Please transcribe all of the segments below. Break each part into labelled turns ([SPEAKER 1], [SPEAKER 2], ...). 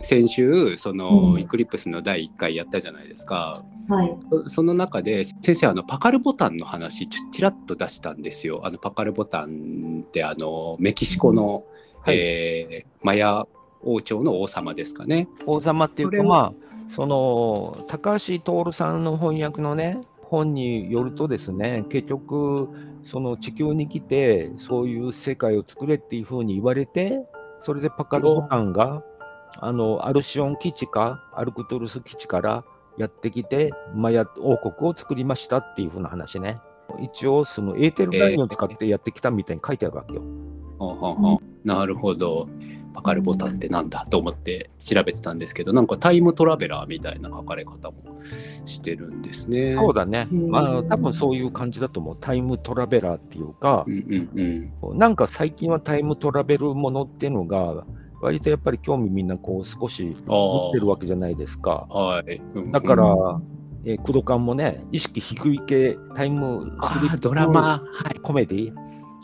[SPEAKER 1] 先週その、
[SPEAKER 2] うん。
[SPEAKER 1] イクリプスの第1回やったじゃないですか。
[SPEAKER 2] はい。
[SPEAKER 1] そその中で先生あのパカルボタンの話ちょちらっと出したんですよ。あのパカルボタンってあのメキシコの、
[SPEAKER 3] はい
[SPEAKER 1] えーマヤ王朝の王様ですかね。
[SPEAKER 3] 王様っていうか、まあ、その高橋徹さんの翻訳のね、本によるとですね、結局、その地球に来て、そういう世界を作れっていうふうに言われて、それでパカルボタンが、あのアルシオン基地か、アルクトゥルス基地からやってきて、マヤ王国を作りましたっていうふうな話ね。一応、そのエーテルラインを使ってやってきたみたいに書いてあるわけよ。
[SPEAKER 1] ほうほうほうなるほどパカルボタンってなんだと思って調べてたんですけどなんかタイムトラベラーみたいな書かれ方もしてるんですね。
[SPEAKER 3] そうだね。
[SPEAKER 2] うん
[SPEAKER 3] まあ、多分そういう感じだと思う。タイムトラベラーっていうか
[SPEAKER 1] う、んうんうん
[SPEAKER 3] なんか最近はタイムトラベルものっていうのが、割とやっぱり興味みんなこう少し持ってるわけじゃないですか。
[SPEAKER 1] はい。うんうん
[SPEAKER 3] だから、
[SPEAKER 2] う
[SPEAKER 3] えー、工藤館もね、意識低い系、タイムスリップ
[SPEAKER 1] ドラマ、はい、
[SPEAKER 3] コメディ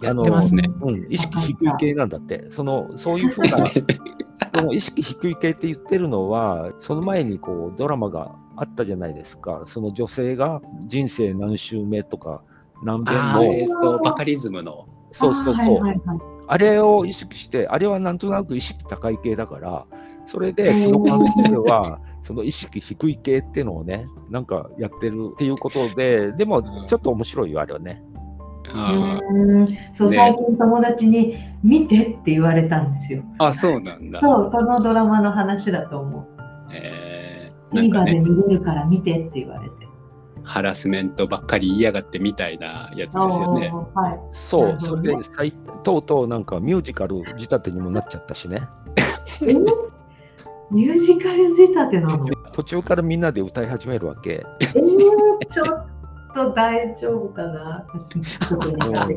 [SPEAKER 1] やってますね。
[SPEAKER 3] うん、意識低い系なんだって。その、そういうふうな、その意識低い系って言ってるのは、その前にこうドラマがあったじゃないですか。その女性が人生何周目とか、何遍
[SPEAKER 1] あーえっ、
[SPEAKER 3] も、
[SPEAKER 1] と、バカリズムの。
[SPEAKER 3] そうそうそう、
[SPEAKER 2] はいはいはい。
[SPEAKER 3] あれを意識して、あれはなんとなく意識高い系だから、それで、この関係では、その意識低い系っていうのをね、なんかやってるっていうことで、でもちょっと面白いよ、あれはね。
[SPEAKER 2] うんそう、
[SPEAKER 1] ね
[SPEAKER 2] 最近友達に見てって言われたんですよ。
[SPEAKER 1] あ、そうなんだ。
[SPEAKER 2] そう、そのドラマの話だと思う。
[SPEAKER 1] えー、なんか
[SPEAKER 2] TVer で
[SPEAKER 1] ね、
[SPEAKER 2] 見れるから見てって言われて。
[SPEAKER 1] ハラスメントばっかり言いやがってみたいなやつですよね。
[SPEAKER 2] はい。
[SPEAKER 3] そう、それで最、とうとうなんかミュージカル仕立てにもなっちゃったしね。
[SPEAKER 2] え？ミュージカル仕立てなの？
[SPEAKER 3] 途中からみんなで歌い始めるわけ。
[SPEAKER 2] えー、ちょっと大丈夫かな？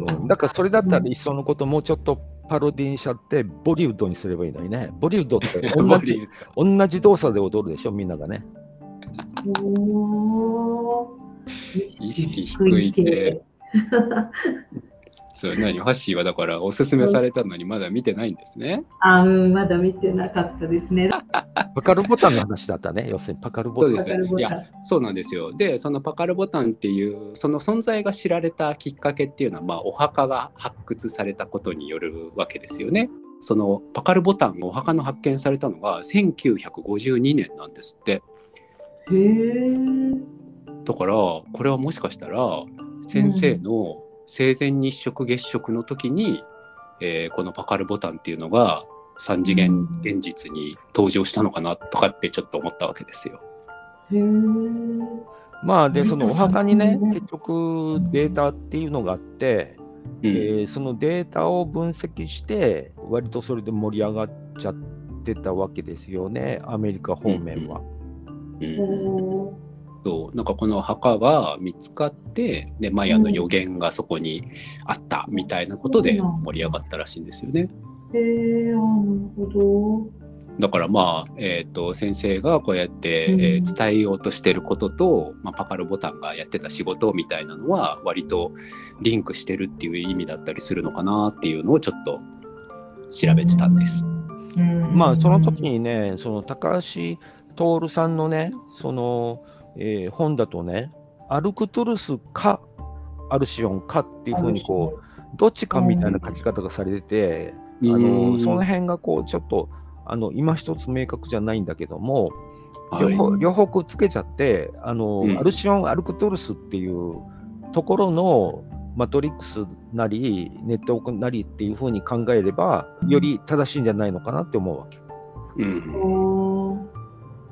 [SPEAKER 3] うんだからそれだったらいっそのこともうちょっとパロディにしちゃって、ボリウッドにすればいいのにね。ボリウッドって同じ
[SPEAKER 1] ィ
[SPEAKER 3] 同じ動作で踊るでしょ、みんながね。
[SPEAKER 1] 意識低い系。そう何？ファッシーはだからおすすめされたのにまだ見てないんですね。
[SPEAKER 2] あうん、まだ見てなかったですね。
[SPEAKER 3] パカルボタンの話だったね、要するにパカルボタン。
[SPEAKER 1] そうです
[SPEAKER 2] パカルボタン
[SPEAKER 1] いやそうなんですよ。でそのパカルボタンっていうその存在が知られたきっかけっていうのは、まあ、お墓が発掘されたことによるわけですよね。そのパカルボタンお墓の発見されたのが1952年なんですって。
[SPEAKER 2] へー。
[SPEAKER 1] だからこれはもしかしたら先生の生前日食月食の時に、えーこのパカルボタンっていうのが3次元現実に登場したのかなとかってちょっと思ったわけですよ。
[SPEAKER 2] へー。
[SPEAKER 3] まあ、で、そのお墓にね
[SPEAKER 2] うん、
[SPEAKER 3] 結局データっていうのがあって、
[SPEAKER 1] うん。
[SPEAKER 3] えーそのデータを分析して、割とそれで盛り上がっちゃってたわけですよね、アメリカ方面は。
[SPEAKER 1] うん
[SPEAKER 2] おー
[SPEAKER 1] そうなんかこの墓が見つかってでマヤの予言がそこにあったみたいなことで盛り上がったらしいんですよね。
[SPEAKER 2] へえ、あなるほ
[SPEAKER 1] だからまあ、えー、と先生がこうやって、
[SPEAKER 2] うん
[SPEAKER 1] えー伝えようとしてることと、まあ、パカルボタンがやってた仕事みたいなのは割とリンクしてるっていう意味だったりするのかなっていうのをちょっと調
[SPEAKER 2] ど。
[SPEAKER 1] べてたんです。
[SPEAKER 2] うん。
[SPEAKER 3] まあ、その時にね、その高橋徹さんのね、その、えー本だとね、アルクトゥルスかアルシオンかっていうふうにこう、どっちかみたいな書き方がされてて、あ
[SPEAKER 1] うん。
[SPEAKER 3] のその辺がこうちょっとあの今一つ明確じゃないんだけども、
[SPEAKER 1] はい。
[SPEAKER 3] 両方両方くっつけちゃってあの、
[SPEAKER 1] うん。
[SPEAKER 3] アルシオン・アルクトゥルスっていうところのマトリックスなりネットワークなりっていうふうに考えればより正しいんじゃないのかなって思うわけ。
[SPEAKER 1] うん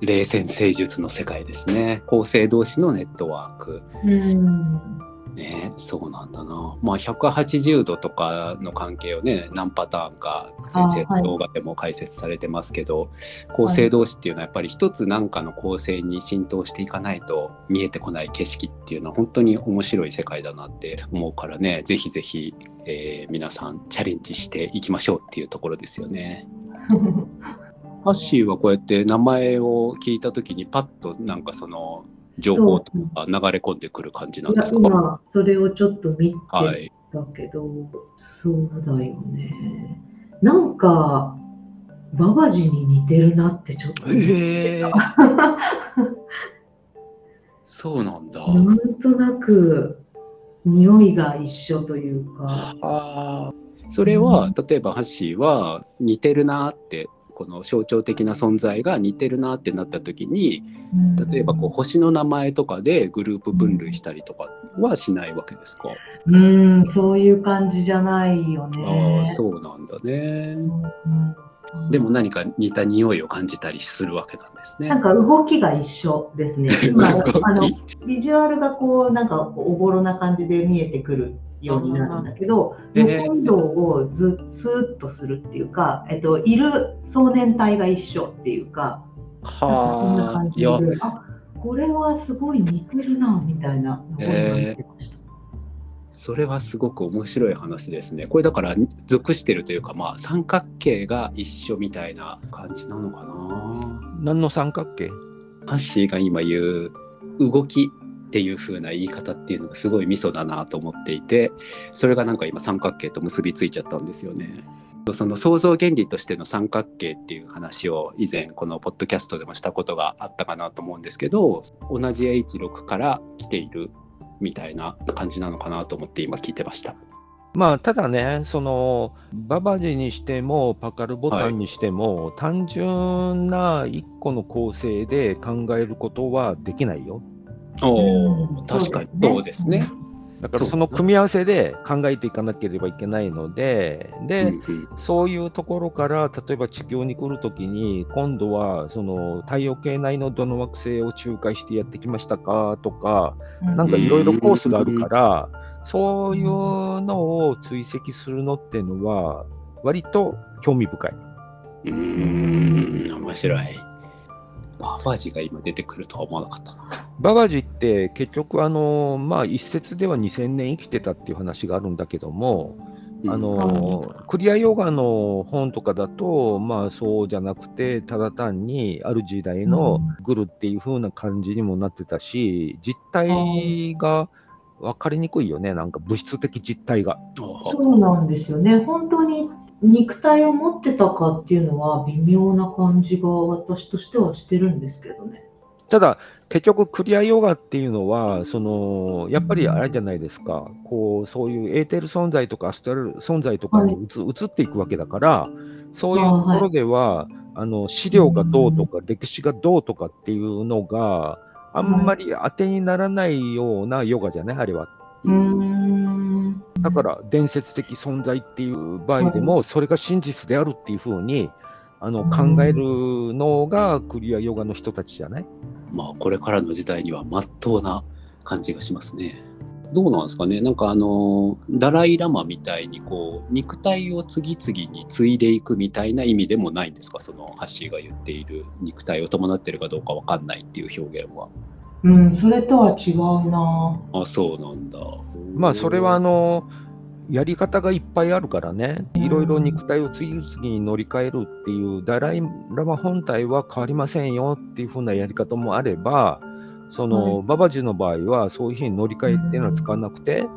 [SPEAKER 1] 冷戦聖術の世界ですね。構成同士のネットワーク。
[SPEAKER 2] うん。
[SPEAKER 1] ね、そうなんだな。まあ180度とかの関係をね何パターンか先生の動画でも解説されてますけど、構成同士っていうのはやっぱり一つ何かの構成に浸透していかないと見えてこない景色っていうのは本当に面白い世界だなって思うからねぜひぜひ、えー皆さんチャレンジしていきましょうっていうところですよね。ハッシーはこうやって名前を聞いた時にパッとなんかその情報とか流れ込んでくる感じなんですか？
[SPEAKER 2] 今、それをちょっと見て
[SPEAKER 1] はい。
[SPEAKER 2] たけど、そうだよね。なんか、ババジに似てるなってちょっと。
[SPEAKER 1] へえ そうなんだ。
[SPEAKER 2] なんとなく匂いが一緒というか。
[SPEAKER 1] あーそれは例えばハッシーは似てるなってこの象徴的な存在が似てるなってなった時に例えばこう星の名前とかでグループ分類したりとかはしないわけですか、
[SPEAKER 2] う、うん、そういう感じじゃないよ
[SPEAKER 1] あ
[SPEAKER 2] ね。
[SPEAKER 1] あそうなんだね。
[SPEAKER 2] うん
[SPEAKER 1] でも何か似た匂いを感じたりするわけなんですね。
[SPEAKER 2] なんか動きが一緒ですね。今あのビジュアルがこうなんかおぼろな感じで見えてくるようになるんだけど、横移動をずスーッとするっていうか、えっといる壮年体が一緒っていうか、
[SPEAKER 1] はあ
[SPEAKER 2] 感じで
[SPEAKER 1] いや、
[SPEAKER 2] あこれはすごい似てるなみたいなのが言ってました。
[SPEAKER 1] それはすごく面白い話ですね。これだから属してるというかまあ三角形が一緒みたいな感じなのかな。
[SPEAKER 3] 何の三角形？
[SPEAKER 1] ハッシーが今言う動きっていう風な言い方っていうのがすごいミソだなと思っていてそれがなんか今三角形と結びついちゃったんですよね。その創造原理としての三角形っていう話を以前このポッドキャストでもしたことがあったかなと思うんですけど同じ H6 から来ているみたいな感じなのかなと思って今聞いてました。
[SPEAKER 3] まあ、ただね、そのババジにしても、パカルボタンにしても、単純な一個の構成で考えることはできないよ。
[SPEAKER 1] おー確かにそうですね。。
[SPEAKER 3] だから
[SPEAKER 1] そ
[SPEAKER 3] の組み合わせで考えていかなければいけないので、で、そういうところから、例えば地球に来るときに、今度はその太陽系内のどの惑星を仲介してやってきましたか？とか、なんかいろいろコースがあるから、そういうのを追跡するのっていうのは、割と興味深い。
[SPEAKER 1] うーん。面白い。ババジが今出てくるとは思わなかったな。
[SPEAKER 3] ババジって結局あの、まあ、一説では2000年生きてたっていう話があるんだけども、あのクリアヨガの本とかだと、まあそうじゃなくて、ただ単にある時代のグルっていう風な感じにもなってたし、実態が分かりにくいよね、なんか物質的実態が。
[SPEAKER 2] そうなんですよね。本当に肉体を持ってたかっていうのは微妙な感じが私としてはしてるんですけどね。
[SPEAKER 3] ただ、結局、クリアヨガっていうのは、そのやっぱりあれじゃないですか、こうそういうエーテル存在とかアストラル存在とかに移,、移っていくわけだから、そういうところでは、あの資料がどうとか、歴史がどうとかっていうのがあんまり当てにならないようなヨガじゃない、あれは。
[SPEAKER 2] うーん。
[SPEAKER 3] だから、伝説的存在っていう場合でも、それが真実であるっていうふうにあの考えるのがクリアヨガの人たちじゃない？
[SPEAKER 1] まあこれからの時代には真っ当な感じがしますね。どうなんですかね？なんかあのダライ・ラマみたいにこう肉体を次々に継いでいくみたいな意味でもないんですか？そのハッシーが言っている肉体を伴ってるかどうかわかんないっていう表現は。
[SPEAKER 2] うん、それとは違うな。
[SPEAKER 1] あそうなんだ。
[SPEAKER 3] まあそれはあのやり方がいっぱいあるからね、いろいろ肉体を次々に乗り換えるっていう、ダライ・ラマ本体は変わりませんよっていう風なやり方もあれば、その、
[SPEAKER 2] はい
[SPEAKER 3] ババジの場合はそういうふうに乗り換えっていうのは使わなくて、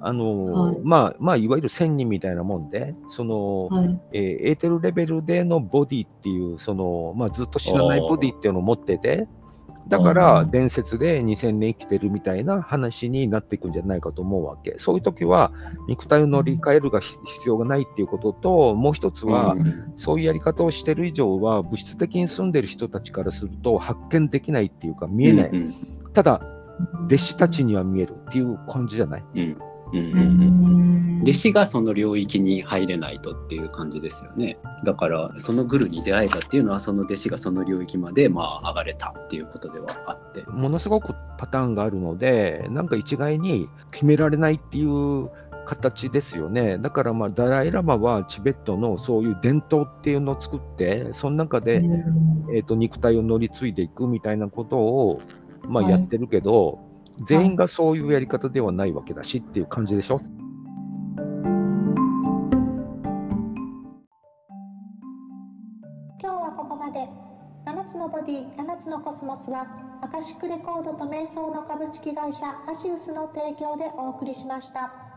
[SPEAKER 3] あの
[SPEAKER 2] はい
[SPEAKER 3] まあ、まあ、いわゆる仙人みたいなもんで、その、
[SPEAKER 2] はい。
[SPEAKER 3] えーエーテルレベルでのボディっていう、その、まあ、ずっと知らないボディっていうのを持ってて、だか
[SPEAKER 2] う
[SPEAKER 3] ら
[SPEAKER 2] ん
[SPEAKER 3] 伝説で2000年生きてるみたいな話になっていくんじゃないかと思うわけ。そういう時は肉体を乗り換えるが必要がないっていうことと、もう一つは、
[SPEAKER 1] うん
[SPEAKER 3] そういうやり方をしてる以上は、物質的に住んでる人たちからすると発見できないっていうか見えない。
[SPEAKER 1] うん。
[SPEAKER 3] ただ、弟子たちには見えるっていう感じじゃない？
[SPEAKER 1] うんうんうん
[SPEAKER 2] う
[SPEAKER 1] う
[SPEAKER 2] ん
[SPEAKER 1] 弟子がその領域に入れないとっていう感じですよね。だからそのグルに出会えたっていうのはその弟子がその領域までまあ上がれたっていうことではあって。
[SPEAKER 3] ものすごくパターンがあるので、なんか一概に決められないっていう形ですよね。だからまあダライ・ラマはチベットのそういう伝統っていうのを作って、その中で、えー、と肉体を乗り継いでいくみたいなことを、まあ、
[SPEAKER 2] はい
[SPEAKER 3] やってるけど、全員がそういうやり方ではないわけだしっていう感じでしょ？
[SPEAKER 4] 今日はここまで7つのボディ7つのコスモスはアカシックレコードと瞑想の株式会社アシウスの提供でお送りしました。